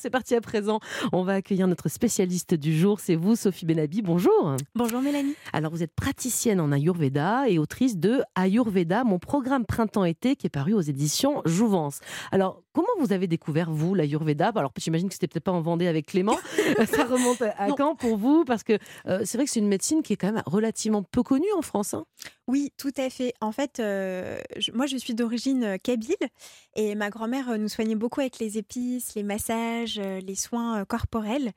C'est parti à présent. On va accueillir notre spécialiste du jour. C'est vous, Sophie Benabi. Bonjour. Bonjour Mélanie. Alors, vous êtes praticienne en Ayurveda et autrice de Ayurveda, mon programme printemps-été qui est paru aux éditions Jouvence. Alors, comment vous avez découvert, vous, l'Ayurveda? Alors, j'imagine que c'était peut-être pas en Vendée avec Clément. Ça remonte à quand pour vous? Parce que euh, c'est vrai que c'est une médecine qui est quand même relativement peu connue en France. Hein. oui, tout à fait. En fait, euh, moi, je suis d'origine euh, kabyle et ma grand-mère nous soignait beaucoup avec les épices, les massages les soins corporels.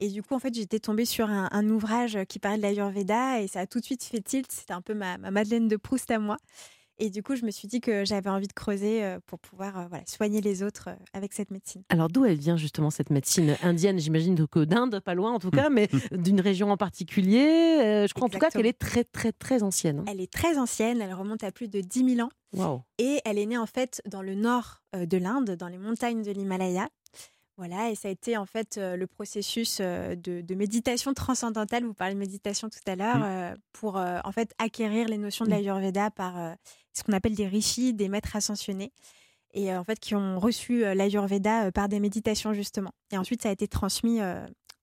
Et du coup, en fait, j'étais tombée sur un, ouvrage qui parlait de l'Ayurveda et ça a tout de suite fait tilt. C'était un peu ma, Madeleine de Proust à moi. Et du coup, je me suis dit que j'avais envie de creuser euh, pour pouvoir voilà, soigner les autres avec cette médecine. Alors, d'où elle vient justement cette médecine indienne? J'imagine que d'Inde, pas loin en tout cas, mais d'une région en particulier. je crois en tout cas qu'elle est très, très, très ancienne. Hein. Elle est très ancienne. Elle remonte à plus de 10 000 ans. Wow. Et elle est née en fait dans le nord de l'Inde, dans les montagnes de l'Himalaya. Voilà, et ça a été en fait le processus de, méditation transcendantale. Vous parlez de méditation tout à l'heure mmh. pour en fait acquérir les notions de mmh. l'Ayurveda par ce qu'on appelle des rishis, des maîtres ascensionnés, et en fait qui ont reçu l'Ayurveda par des méditations justement. Et ensuite, ça a été transmis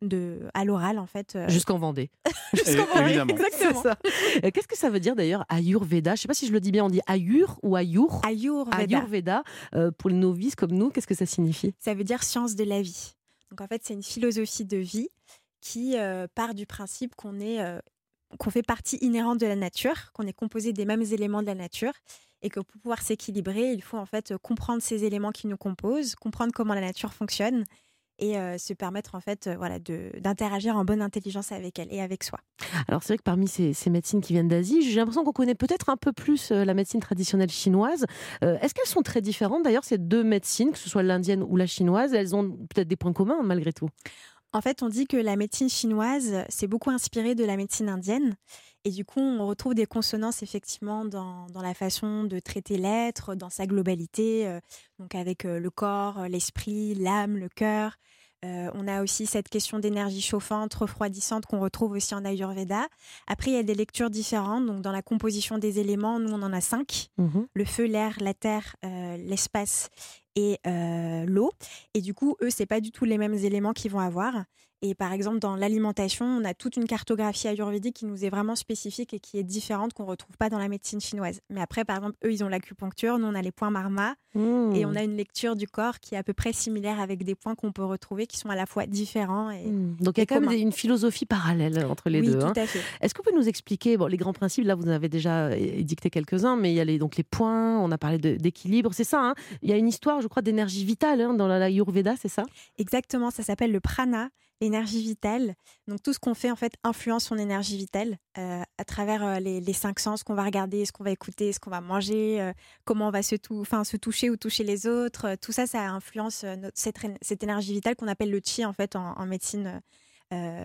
de, à l'oral en fait. Euh. Jusqu'en Vendée. Jusqu'en Vendée, exactement. Euh, qu'est-ce que ça veut dire d'ailleurs Ayurveda? Je ne sais pas si je le dis bien, on dit Ayur ou Ayur? Ayurveda. Ayurveda, euh, pour les novices comme nous, qu'est-ce que ça signifie? Ça veut dire science de la vie. Donc en fait, c'est une philosophie de vie qui part du principe qu'on est qu'on fait partie inhérente de la nature, qu'on est composé des mêmes éléments de la nature et que pour pouvoir s'équilibrer, il faut en fait comprendre ces éléments qui nous composent, comprendre comment la nature fonctionne et se permettre en fait voilà d'interagir en bonne intelligence avec elle et avec soi. Alors c'est vrai que parmi ces, médecines qui viennent d'Asie, j'ai l'impression qu'on connaît peut-être un peu plus la médecine traditionnelle chinoise. Est-ce qu'elles sont très différentes d'ailleurs ces deux médecines, que ce soit l'indienne ou la chinoise? Elles ont peut-être des points communs malgré tout. En fait, on dit que la médecine chinoise s'est beaucoup inspirée de la médecine indienne. Et du coup, on retrouve des consonances effectivement dans, la façon de traiter l'être, dans sa globalité, donc avec le corps, l'esprit, l'âme, le cœur. Euh, on a aussi cette question d'énergie chauffante, refroidissante qu'on retrouve aussi en Ayurveda. Après, il y a des lectures différentes. Donc, dans la composition des éléments, nous, on en a cinq mhm. le feu, l'air, la terre, euh, l'espace et euh, l'eau. Et du coup, eux, c'est pas du tout les mêmes éléments qu'ils vont avoir. Et par exemple, dans l'alimentation, on a toute une cartographie ayurvédique qui nous est vraiment spécifique et qui est différente, qu'on ne retrouve pas dans la médecine chinoise. Mais après, par exemple, eux, ils ont l'acupuncture, nous, on a les points marma, mmh. et on a une lecture du corps qui est à peu près similaire avec des points qu'on peut retrouver qui sont à la fois différents. Et, mmh. Donc il y a quand même une philosophie parallèle entre les deux. Oui, hein. tout à fait. Est-ce que vous pouvez nous expliquer bon, les grands principes Là, vous en avez déjà dicté quelques-uns, mais il y a les, donc les points, on a parlé d'équilibre, c'est ça. Hein il y a une histoire, je crois, d'énergie vitale hein, dans l'Ayurveda, c'est ça? Exactement, ça s'appelle le prana l'énergie vitale. Donc tout ce qu'on fait en fait influence son énergie vitale euh, à travers euh, les, cinq sens qu'on va regarder, ce qu'on va écouter, ce qu'on va manger, euh, comment on va se, se toucher ou toucher les autres. tout ça, ça influence cette, énergie vitale qu'on appelle le chi en fait en, médecine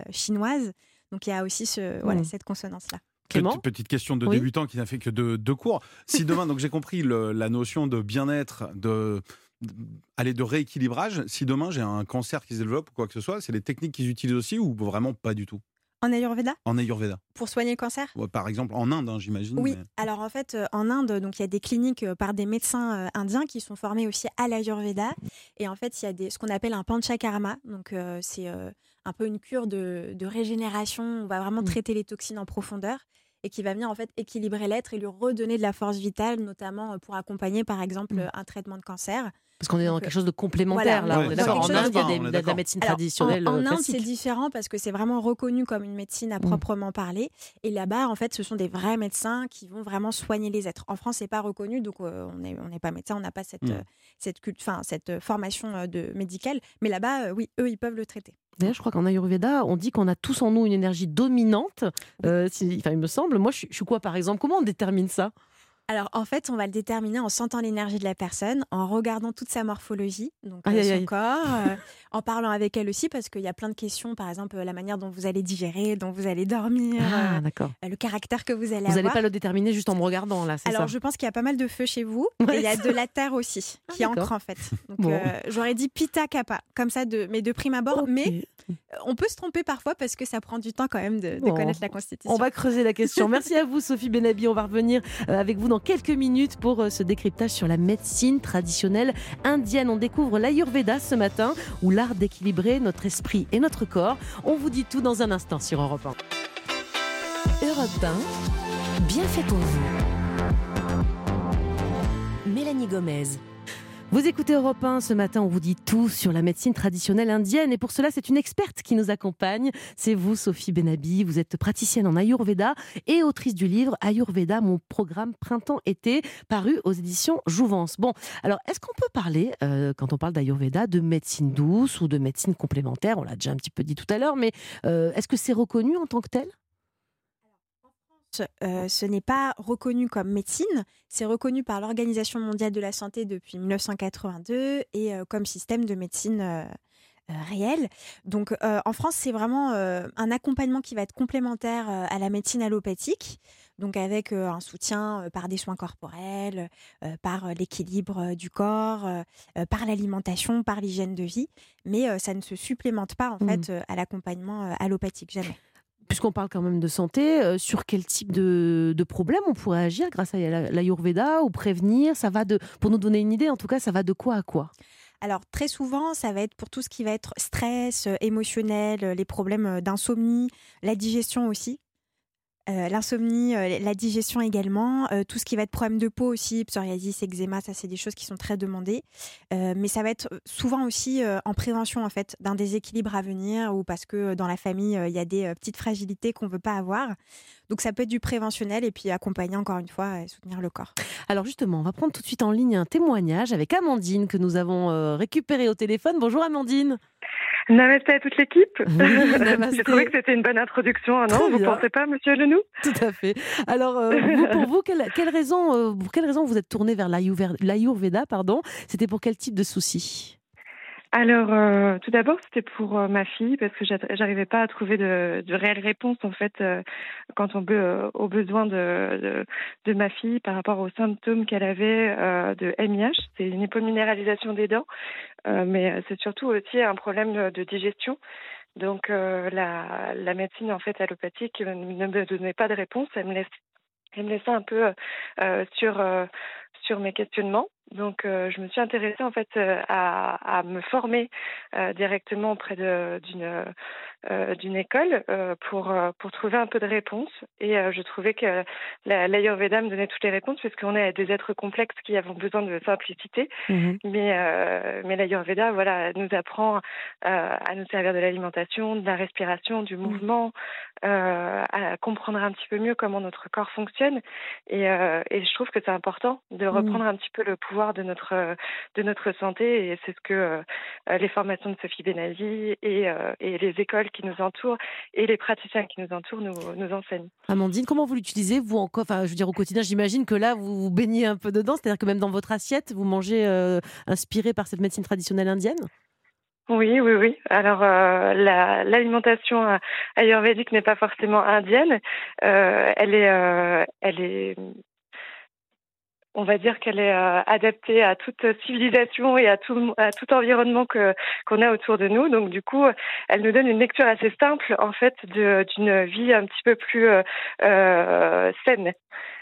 chinoise. Donc il y a aussi ce, voilà, mmh. cette consonance là. Petite, petite, question de débutant qui n'a fait que deux, cours. Si demain, donc j'ai compris la notion de bien-être, de aller de rééquilibrage. Si demain j'ai un cancer qui se développe ou quoi que ce soit, c'est les techniques qu'ils utilisent aussi ou vraiment pas du tout? En Ayurveda? En Ayurveda. Pour soigner le cancer? Par exemple, en Inde, hein, j'imagine. Oui, alors en fait, euh, en Inde, donc il y a des cliniques euh, par des médecins euh, indiens qui sont formés aussi à l'Ayurveda. Et en fait, il y a des, ce qu'on appelle un panchakarma. Donc c'est un peu une cure de, régénération. On va vraiment mmh. traiter les toxines en profondeur et qui va venir en fait équilibrer l'être et lui redonner de la force vitale, notamment pour accompagner par exemple mmh. un traitement de cancer. Parce qu'on est dans quelque chose de complémentaire là. En Inde, il y a de la médecine traditionnelle. En, en Inde, c'est différent parce que c'est vraiment reconnu comme une médecine à mm. proprement parler. Et là-bas, en fait, ce sont des vrais médecins qui vont vraiment soigner les êtres. En France, c'est pas reconnu, donc euh, on n'est on pas médecin, on n'a pas cette, mm. euh, cette, cette euh, formation de médicale. Mais là-bas, oui, eux, ils peuvent le traiter. D'ailleurs, je crois qu'en Ayurveda, on dit qu'on a tous en nous une énergie dominante. enfin, il me semble. Moi, je suis quoi, par exemple? Comment on détermine ça? Alors en fait, on va le déterminer en sentant l'énergie de la personne, en regardant toute sa morphologie, donc euh, son corps, euh, en parlant avec elle aussi, parce qu'il y a plein de questions, par exemple la manière dont vous allez digérer, dont vous allez dormir, ah, euh, le caractère que vous allez avoir. Vous n'allez pas le déterminer juste en me regardant là, c'est ça Alors je pense qu'il y a pas mal de feu chez vous, et il y a de la terre aussi ah, qui ancre en fait. Donc j'aurais dit Pita Kappa, comme ça, de, mais de prime abord, mais on peut se tromper parfois parce que ça prend du temps quand même de, connaître la constitution. On va creuser la question. Merci à vous Sophie Benabi, on va revenir avec vous dans dans quelques minutes pour ce décryptage sur la médecine traditionnelle indienne. On découvre l'Ayurveda ce matin, ou l'art d'équilibrer notre esprit et notre corps. On vous dit tout dans un instant sur Europe 1. Europe 1, bien fait pour vous. Mélanie Gomez. Vous écoutez Europe 1, ce matin on vous dit tout sur la médecine traditionnelle indienne et pour cela c'est une experte qui nous accompagne. C'est vous Sophie Benabi, vous êtes praticienne en Ayurveda et autrice du livre Ayurveda, mon programme printemps-été paru aux éditions Jouvence. Bon, alors est-ce qu'on peut parler, euh, quand on parle d'Ayurveda, de médecine douce ou de médecine complémentaire? On l'a déjà un petit peu dit tout à l'heure, mais euh, est-ce que c'est reconnu en tant que tel? Euh, ce n'est pas reconnu comme médecine, c'est reconnu par l'Organisation mondiale de la santé depuis 1982 et euh, comme système de médecine euh, réel. Donc en France, c'est vraiment un accompagnement qui va être complémentaire à la médecine allopathique, donc avec un soutien par des soins corporels, par l'équilibre du corps, par l'alimentation, par l'hygiène de vie, mais ça ne se supplémente pas en mmh. fait à l'accompagnement allopathique, jamais puisqu'on parle quand même de santé, euh, sur quel type de, de, problème on pourrait agir grâce à l'Ayurveda ou prévenir Ça va de, pour nous donner une idée, en tout cas, ça va de quoi à quoi? Alors très souvent, ça va être pour tout ce qui va être stress, euh, émotionnel, les problèmes euh, d'insomnie, la digestion aussi. Euh, l'insomnie, euh, la digestion également, euh, tout ce qui va être problème de peau aussi, psoriasis, eczéma, ça c'est des choses qui sont très demandées. mais ça va être souvent aussi en prévention en fait d'un déséquilibre à venir ou parce que dans la famille il y a des petites fragilités qu'on veut pas avoir. Donc ça peut être du préventionnel et puis accompagner encore une fois et soutenir le corps. Alors justement, on va prendre tout de suite en ligne un témoignage avec Amandine que nous avons récupéré au téléphone. Bonjour Amandine. Namasté à toute l'équipe. J'ai trouvé que c'était une bonne introduction, hein, non Vous ne pensez pas, monsieur Lenou Tout à fait. Alors, euh, pour vous, quelle, raison, euh, pour quelle raison vous êtes tourné vers l'Ayurveda C'était pour quel type de souci alors, euh, tout d'abord, c'était pour euh, ma fille parce que j'arrivais pas à trouver de, de réelles réponses en fait euh, quand on aux besoins de, de, ma fille par rapport aux symptômes qu'elle avait de MIH. C'est une hypominéralisation des dents, mais c'est surtout aussi un problème de, digestion. Donc, la, la médecine en fait allopathique ne me donnait pas de réponse. Elle me laissait, elle me un peu sur sur mes questionnements. Donc, euh, je me suis intéressée en fait euh, à, à, me former euh, directement auprès d'une d'une école pour pour trouver un peu de réponses. Et je trouvais que l'Ayurveda me donnait toutes les réponses parce qu'on est des êtres complexes qui avons besoin de simplicité. Mmh mais mais l'Ayurveda, voilà, nous apprend à nous servir de l'alimentation, de la respiration, du mmh. mouvement, à comprendre un petit peu mieux comment notre corps fonctionne. Et, et je trouve que c'est important de mmh. reprendre un petit peu le pouvoir de notre, euh, de notre santé. Et c'est ce que euh, les formations de Sophie Benazi et, euh, et, les écoles qui nous entourent et les praticiens qui nous entourent nous, nous enseignent. Amandine, comment vous l'utilisez, vous, encore enfin, je veux dire, au quotidien? J'imagine que là, vous vous baignez un peu dedans, c'est-à-dire que même dans votre assiette, vous mangez inspiré par cette médecine traditionnelle indienne? Oui, oui, oui. Alors l'alimentation ayurvédique n'est pas forcément indienne. elle est, elle est on va dire qu'elle est euh, adaptée à toute civilisation et à tout, à tout environnement que qu'on a autour de nous. Donc du coup, elle nous donne une lecture assez simple en fait d'une vie un petit peu plus euh, euh saine.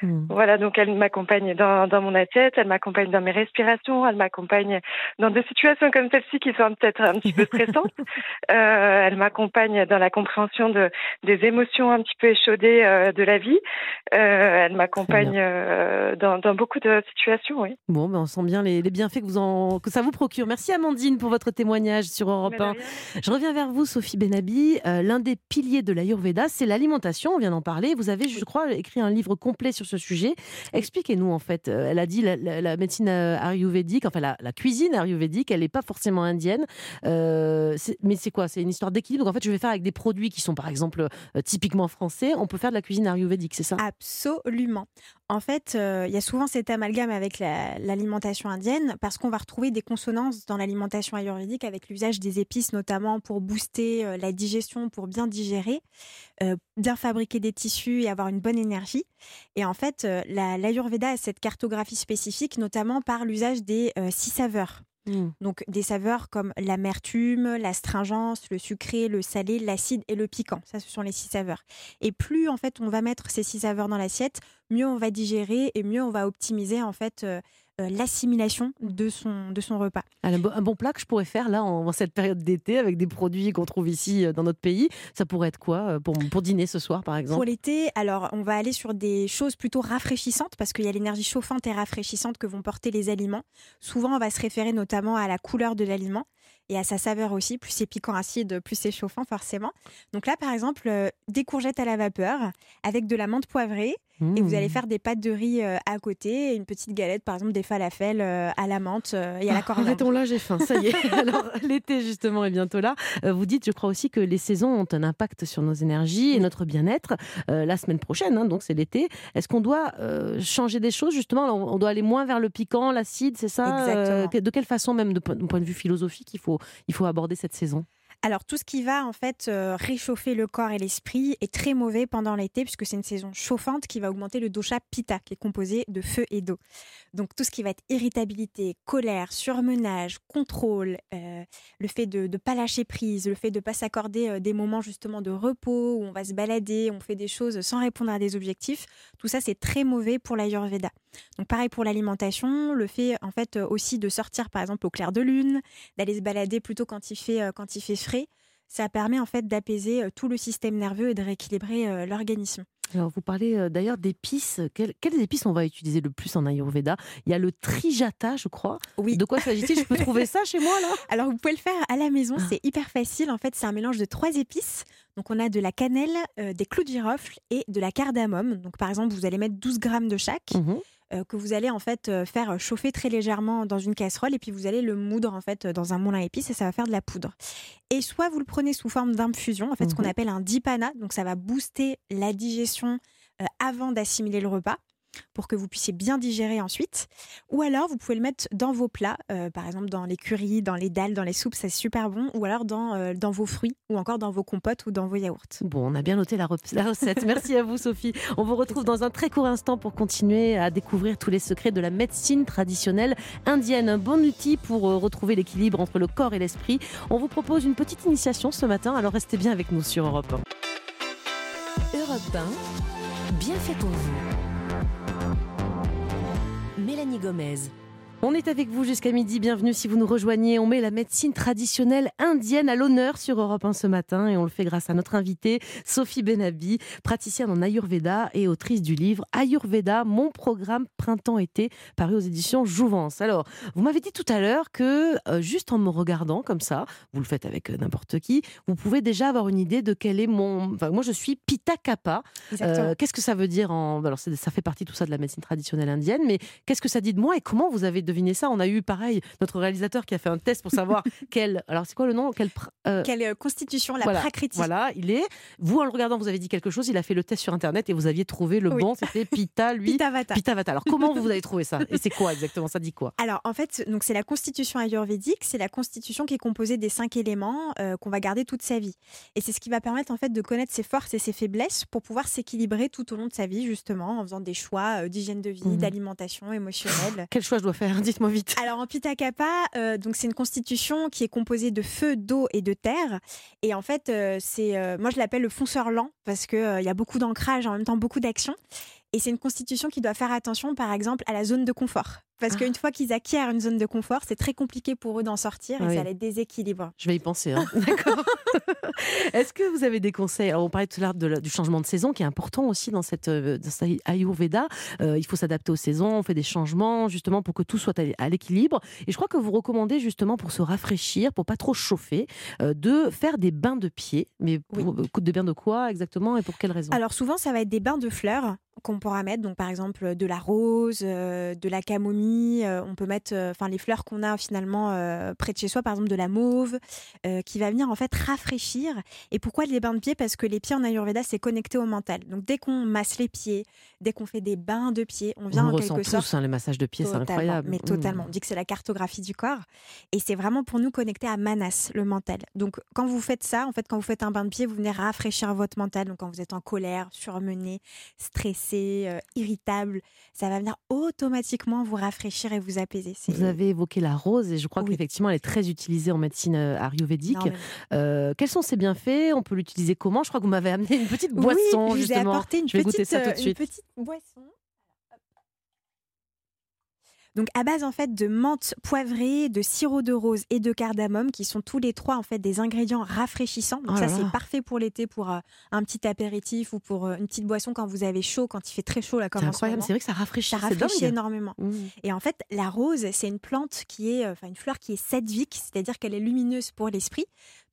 Hmm. Voilà, donc elle m'accompagne dans, dans mon assiette, elle m'accompagne dans mes respirations, elle m'accompagne dans des situations comme celle-ci qui sont peut-être un petit peu stressantes. euh, elle m'accompagne dans la compréhension de des émotions un petit peu échaudées de la vie. elle m'accompagne dans, dans beaucoup de situation, oui. Bon, mais on sent bien les, bienfaits que, vous en, que ça vous procure. Merci Amandine pour votre témoignage sur Europe 1. Je reviens vers vous, Sophie Benabi. Euh, l'un des piliers de l'Ayurveda, c'est l'alimentation. On vient d'en parler. Vous avez, je crois, écrit un livre complet sur ce sujet. Expliquez-nous, en fait. Euh, elle a dit la, la, médecine euh, ayurvédique, enfin la, cuisine ayurvédique, elle n'est pas forcément indienne. mais c'est quoi? C'est une histoire d'équilibre. Donc, en fait, je vais faire avec des produits qui sont, par exemple, typiquement français. On peut faire de la cuisine ayurvédique, c'est ça? Absolument. En fait, il y a souvent cette amalgame avec l'alimentation indienne parce qu'on va retrouver des consonances dans l'alimentation ayurvédique avec l'usage des épices notamment pour booster euh, la digestion, pour bien digérer, euh, bien fabriquer des tissus et avoir une bonne énergie. Et en fait, euh, l'ayurveda a cette cartographie spécifique notamment par l'usage des six saveurs. Mmh. Donc des saveurs comme l'amertume, l'astringence, le sucré, le salé, l'acide et le piquant. Ça, ce sont les six saveurs. Et plus en fait on va mettre ces six saveurs dans l'assiette, mieux on va digérer et mieux on va optimiser en fait euh, l'assimilation de son, de son repas. Un bon plat que je pourrais faire là en, cette période d'été avec des produits qu'on trouve ici euh, dans notre pays, ça pourrait être quoi pour, pour dîner ce soir par exemple? Pour l'été, alors on va aller sur des choses plutôt rafraîchissantes parce qu'il y a l'énergie chauffante et rafraîchissante que vont porter les aliments. Souvent on va se référer notamment à la couleur de l'aliment et à sa saveur aussi. Plus c'est piquant acide, plus c'est chauffant forcément. Donc là, par exemple, des courgettes à la vapeur avec de la menthe poivrée et vous allez mmh. faire des pâtes de riz euh, à côté, et une petite galette, par exemple des falafels euh, à la menthe euh, et à la coriandre. Arrêtons là, j'ai faim, ça y est. Alors l'été justement est bientôt là. Vous dites, je crois aussi que les saisons ont un impact sur nos énergies et notre bien-être. la semaine prochaine, hein, donc c'est l'été. Est-ce qu'on doit changer des choses justement? On doit aller moins vers le piquant, l'acide, c'est ça Exactement. De quelle façon même, de point de vue philosophique, il faut, il faut aborder cette saison alors tout ce qui va en fait euh, réchauffer le corps et l'esprit est très mauvais pendant l'été puisque c'est une saison chauffante qui va augmenter le dosha pitta qui est composé de feu et d'eau. Donc tout ce qui va être irritabilité, colère, surmenage, contrôle, euh, le fait de ne pas lâcher prise, le fait de ne pas s'accorder euh, des moments justement de repos où on va se balader, on fait des choses sans répondre à des objectifs, tout ça c'est très mauvais pour l'ayurveda. Donc pareil pour l'alimentation, le fait en fait aussi de sortir par exemple au clair de lune, d'aller se balader plutôt quand il fait quand il fait frais ça permet en fait d'apaiser euh, tout le système nerveux et de rééquilibrer euh, l'organisme. Alors, vous parlez euh, d'ailleurs d'épices. Quelles, épices on va utiliser le plus en Ayurveda? Il y a le trijata, je crois. Oui. De quoi s'agit-il? Je peux trouver ça chez moi, là? Alors, vous pouvez le faire à la maison. C'est hyper facile. En fait, c'est un mélange de trois épices. Donc, on a de la cannelle, des clous de girofle et de la cardamome. Donc, par exemple, vous allez mettre 12 grammes de chaque. Mmh euh, que vous allez en fait euh, faire chauffer très légèrement dans une casserole et puis vous allez le moudre en fait dans un moulin à épices et ça va faire de la poudre. Et soit vous le prenez sous forme d'infusion, en fait ce qu'on mmh appelle un dipana, donc ça va booster la digestion euh, avant d'assimiler le repas pour que vous puissiez bien digérer ensuite. Ou alors, vous pouvez le mettre dans vos plats, euh, par exemple dans les currys, dans les dalles, dans les soupes, c'est super bon. Ou alors dans, euh, dans vos fruits, ou encore dans vos compotes ou dans vos yaourts. Bon, on a bien noté la, recette. Merci à vous, Sophie. On vous retrouve dans un très court instant pour continuer à découvrir tous les secrets de la médecine traditionnelle indienne. Un bon outil pour euh, retrouver l'équilibre entre le corps et l'esprit. On vous propose une petite initiation ce matin, alors restez bien avec nous sur Europe 1. Europe 1, bien fait pour vous. Gomez. On est avec vous jusqu'à midi. Bienvenue si vous nous rejoignez. On met la médecine traditionnelle indienne à l'honneur sur Europe 1 ce matin et on le fait grâce à notre invitée Sophie Benabi, praticienne en Ayurveda et autrice du livre Ayurveda, mon programme printemps-été, paru aux éditions Jouvence. Alors, vous m'avez dit tout à l'heure que euh, juste en me regardant comme ça, vous le faites avec euh, n'importe qui, vous pouvez déjà avoir une idée de quel est mon. Enfin, moi, je suis Pitta Kappa. Euh, qu'est-ce que ça veut dire en. Alors, ça fait partie tout ça de la médecine traditionnelle indienne, mais qu'est-ce que ça dit de moi et comment vous avez deviner ça. On a eu pareil notre réalisateur qui a fait un test pour savoir quelle. Alors c'est quoi le nom? Quelle, euh, quelle euh, constitution la voilà, prakriti. Voilà, il est. Vous en le regardant, vous avez dit quelque chose. Il a fait le test sur internet et vous aviez trouvé le bon. C'était Pita, lui. Pitavata. Pitavata. Alors comment vous avez trouvé ça? Et c'est quoi exactement? Ça dit quoi? Alors en fait, donc c'est la constitution ayurvédique. C'est la constitution qui est composée des cinq éléments euh, qu'on va garder toute sa vie. Et c'est ce qui va permettre en fait de connaître ses forces et ses faiblesses pour pouvoir s'équilibrer tout au long de sa vie justement en faisant des choix d'hygiène de vie, mhm. d'alimentation émotionnelle. Quel choix je dois faire? Dites-moi vite. Alors en Pitta Kappa, euh, donc c'est une constitution qui est composée de feu, d'eau et de terre. Et en fait, euh, c'est, euh, moi je l'appelle le fonceur lent parce qu'il il y a beaucoup d'ancrage, en même temps beaucoup d'action. Et c'est une constitution qui doit faire attention, par exemple, à la zone de confort. Parce ah. qu'une fois qu'ils acquièrent une zone de confort, c'est très compliqué pour eux d'en sortir et ça les déséquilibre. Je vais y penser. Hein. D'accord. Est-ce que vous avez des conseils? On parlait tout à l'heure du changement de saison qui est important aussi dans cette, euh, Ayurveda. Euh, il faut s'adapter aux saisons, on fait des changements justement pour que tout soit à l'équilibre. Et je crois que vous recommandez justement pour se rafraîchir, pour pas trop chauffer, euh, de faire des bains de pied. Mais pour, de bains de quoi exactement et pour quelles raisons? Alors souvent, ça va être des bains de fleurs qu'on pourra mettre, donc par exemple de la rose, euh, de la camomille, euh, on peut mettre euh, enfin les fleurs qu'on a finalement près de chez soi, par exemple de la mauve, qui va venir en fait rafraîchir. Et pourquoi les bains de pieds? Parce que les pieds en Ayurveda, c'est connecté au mental. Donc dès qu'on masse les pieds, dès qu'on fait des bains de pieds, on vient en quelque sorte. hein, les massages de pieds, c'est incroyable. Mais totalement. Mmh. On dit que c'est la cartographie du corps. Et c'est vraiment pour nous connecter à Manas, le mental. Donc quand vous faites ça, en fait, quand vous faites un bain de pied, vous venez rafraîchir votre mental. Donc quand vous êtes en colère, surmené, stressé, stressé, euh, irritable, ça va venir automatiquement vous rafraîchir et vous apaiser. Vous avez évoqué la rose et je crois qu'effectivement elle est très utilisée en médecine euh, ayurvédique. quels sont ses bienfaits? On peut l'utiliser comment? Je crois que vous m'avez amené une petite boisson oui, je justement. Vous ai apporté une, je vais petite, goûter ça tout de suite. une petite boisson. Donc à base en fait de menthe poivrée, de sirop de rose et de cardamome qui sont tous les trois en fait des ingrédients rafraîchissants. Donc Oh ça c'est parfait pour l'été pour euh, un petit apéritif ou pour euh, une petite boisson quand vous avez chaud, quand il fait très chaud là comme C'est incroyable, c'est vrai que ça rafraîchit. Ça rafraîchit énormément. Mmh. Et en fait, la rose, c'est une plante qui est, euh, enfin une fleur qui est sadvique, c'est-à-dire qu'elle est lumineuse pour l'esprit.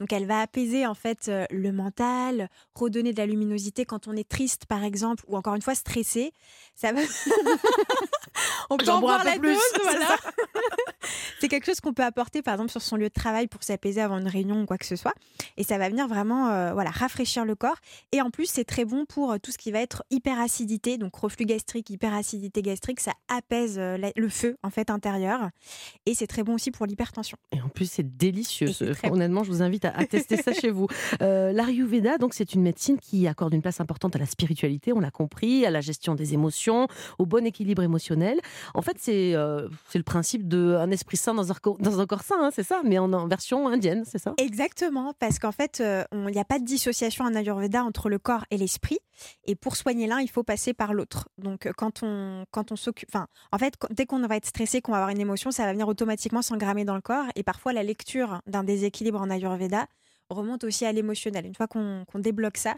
Donc elle va apaiser en fait euh, le mental, redonner de la luminosité quand on est triste par exemple, ou encore une fois stressé. Ça va. on peut en boire la plus, dose, voilà. c'est quelque chose qu'on peut apporter par exemple sur son lieu de travail pour s'apaiser avant une réunion ou quoi que ce soit. Et ça va venir vraiment euh, voilà, rafraîchir le corps. Et en plus, c'est très bon pour euh, tout ce qui va être hyperacidité, donc reflux gastrique, hyperacidité gastrique. Ça apaise le feu en fait intérieur. Et c'est très bon aussi pour l'hypertension. Et en plus, c'est délicieux. Bon. Honnêtement, je vous invite à, à tester ça chez vous. Euh, donc, c'est une médecine qui accorde une place importante à la spiritualité, on l'a compris, à la gestion des émotions, au bon équilibre émotionnel. En fait, c'est euh, le principe d'un esprit sain dans un, corps- dans un corps sain, hein, c'est ça, mais en, version indienne, c'est ça? Exactement, parce qu'en fait, euh, il n'y a pas de dissociation en Ayurveda entre le corps et l'esprit. Et pour soigner l'un, il faut passer par l'autre. Donc, euh, quand on, quand on s'occupe. Enfin, en fait, dès qu'on va être stressé, qu'on va avoir une émotion, ça va venir automatiquement s'engrammer dans le corps. Et parfois, la lecture d'un déséquilibre en Ayurveda remonte aussi à l'émotionnel. Une fois qu'on débloque ça,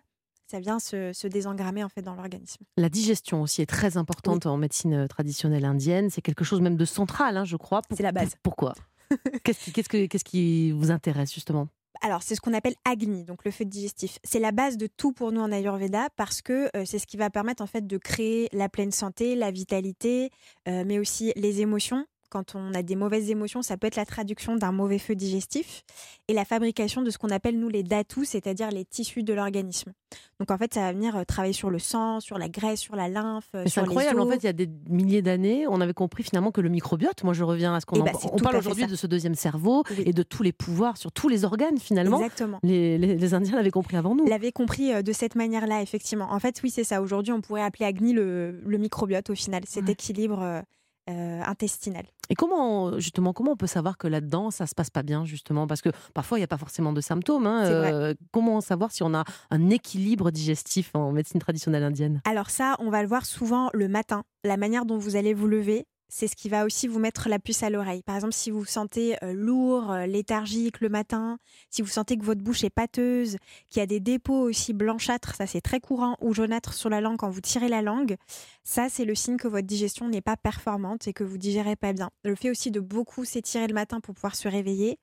ça vient se, se désengrammer en fait dans l'organisme. La digestion aussi est très importante en médecine euh, traditionnelle indienne. C'est quelque chose même de central, hein, je crois. C'est la base. pour- Pourquoi? Qu'est-ce qui, qu'est-ce que- qu'est-ce qui vous intéresse justement? Alors, c'est ce qu'on appelle Agni, donc le feu digestif. C'est la base de tout pour nous en Ayurveda parce que euh, c'est ce qui va permettre en fait de créer la pleine santé, la vitalité, euh, mais aussi les émotions. Quand on a des mauvaises émotions, ça peut être la traduction d'un mauvais feu digestif et la fabrication de ce qu'on appelle nous les datus, c'est-à-dire les tissus de l'organisme. Donc en fait, ça va venir euh, travailler sur le sang, sur la graisse, sur la lymphe, C'est incroyable. En fait, il y a des milliers d'années, on avait compris finalement que le microbiote, moi je reviens à ce qu'on Eh en- c'est on parle aujourd'hui de ce deuxième cerveau Oui. et de tous les pouvoirs sur tous les organes finalement. Exactement. Les, les- les Indiens l'avaient compris avant nous. l'avait compris euh, de cette manière-là, effectivement. En fait, oui, c'est ça. Aujourd'hui, on pourrait appeler Agni le, le microbiote au final, cet Ouais. équilibre euh, intestinal. Et comment, justement, comment on peut savoir que là-dedans, ça se passe pas bien, justement? Parce que parfois, il n'y a pas forcément de symptômes. hein. Euh, comment savoir si on a un équilibre digestif en médecine traditionnelle indienne? Alors ça, on va le voir souvent le matin. La manière dont vous allez vous lever, c'est ce qui va aussi vous mettre la puce à l'oreille. Par exemple, si vous vous sentez euh, lourd, euh, léthargique le matin, si vous sentez que votre bouche est pâteuse, qu'il y a des dépôts aussi blanchâtres, ça c'est très courant, ou jaunâtres sur la langue quand vous tirez la langue, ça c'est le signe que votre digestion n'est pas performante et que vous digérez pas bien. Le fait aussi de beaucoup s'étirer le matin pour pouvoir se réveiller,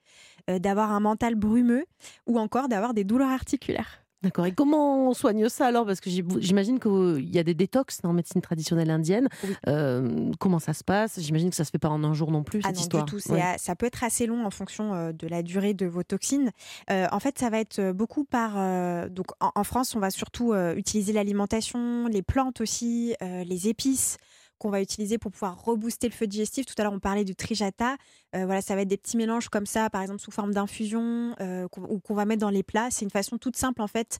euh, d'avoir un mental brumeux, ou encore d'avoir des douleurs articulaires. D'accord. Et comment on soigne ça alors? Parce que j'im- j'imagine qu'il y a des détox en médecine traditionnelle indienne. Oui. Euh, comment ça se passe? J'imagine que ça se fait pas en un jour non plus, Ah cette non, histoire. du tout. Ouais. Ça peut être assez long en fonction euh, de la durée de vos toxines. Euh, en fait, ça va être beaucoup par. euh, donc, en, en France, on va surtout utiliser l'alimentation, les plantes aussi, les épices qu'on va utiliser pour pouvoir rebooster le feu digestif. Tout à l'heure, on parlait du trijata. Euh, voilà, ça va être des petits mélanges comme ça, par exemple sous forme d'infusion, euh, ou qu'on va mettre dans les plats. C'est une façon toute simple, en fait,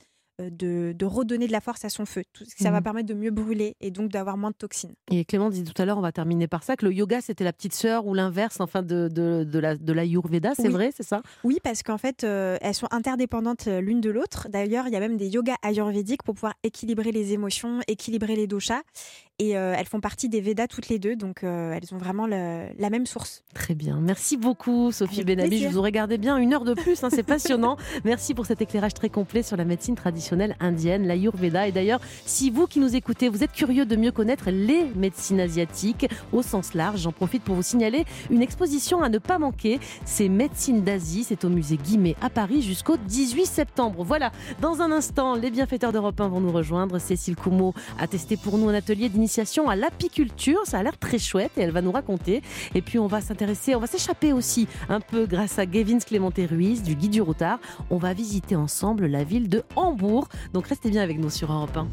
de, de redonner de la force à son feu. Tout- Ça va Mhm. permettre de mieux brûler et donc d'avoir moins de toxines. Et Clément dit tout à l'heure, on va terminer par ça, que le yoga c'était la petite sœur ou l'inverse enfin de, de, de la de l'Ayurveda, c'est Oui. vrai, c'est ça? Oui, parce qu'en fait, euh, elles sont interdépendantes euh, l'une de l'autre. D'ailleurs, il y a même des yogas ayurvédiques pour pouvoir équilibrer les émotions, équilibrer les doshas. Et euh, elles font partie des Védas toutes les deux, donc euh, elles ont vraiment le- la même source. Très bien. Merci beaucoup, Sophie Benabi. Je vous aurais gardé bien une heure de plus. hein, c'est passionnant. Merci pour cet éclairage très complet sur la médecine traditionnelle indienne, l'Ayurveda. Et d'ailleurs, si vous qui nous écoutez, vous êtes curieux de mieux connaître les médecines asiatiques au sens large, j'en profite pour vous signaler une exposition à ne pas manquer. C'est Médecine d'Asie. C'est au musée Guimet à Paris jusqu'au 18 septembre. Voilà. Dans un instant, les bienfaiteurs d'Europe 1 vont nous rejoindre. Cécile Coumeau a testé pour nous un atelier d'initiation à l'apiculture. Ça a l'air très chouette et elle va nous raconter. Et puis on va s'intéresser, on va s'échapper aussi un peu grâce à Gavin Clémenté Ruiz du Guide du Routard. On va visiter ensemble la ville de Hambourg. Donc restez bien avec nous sur Europe 1.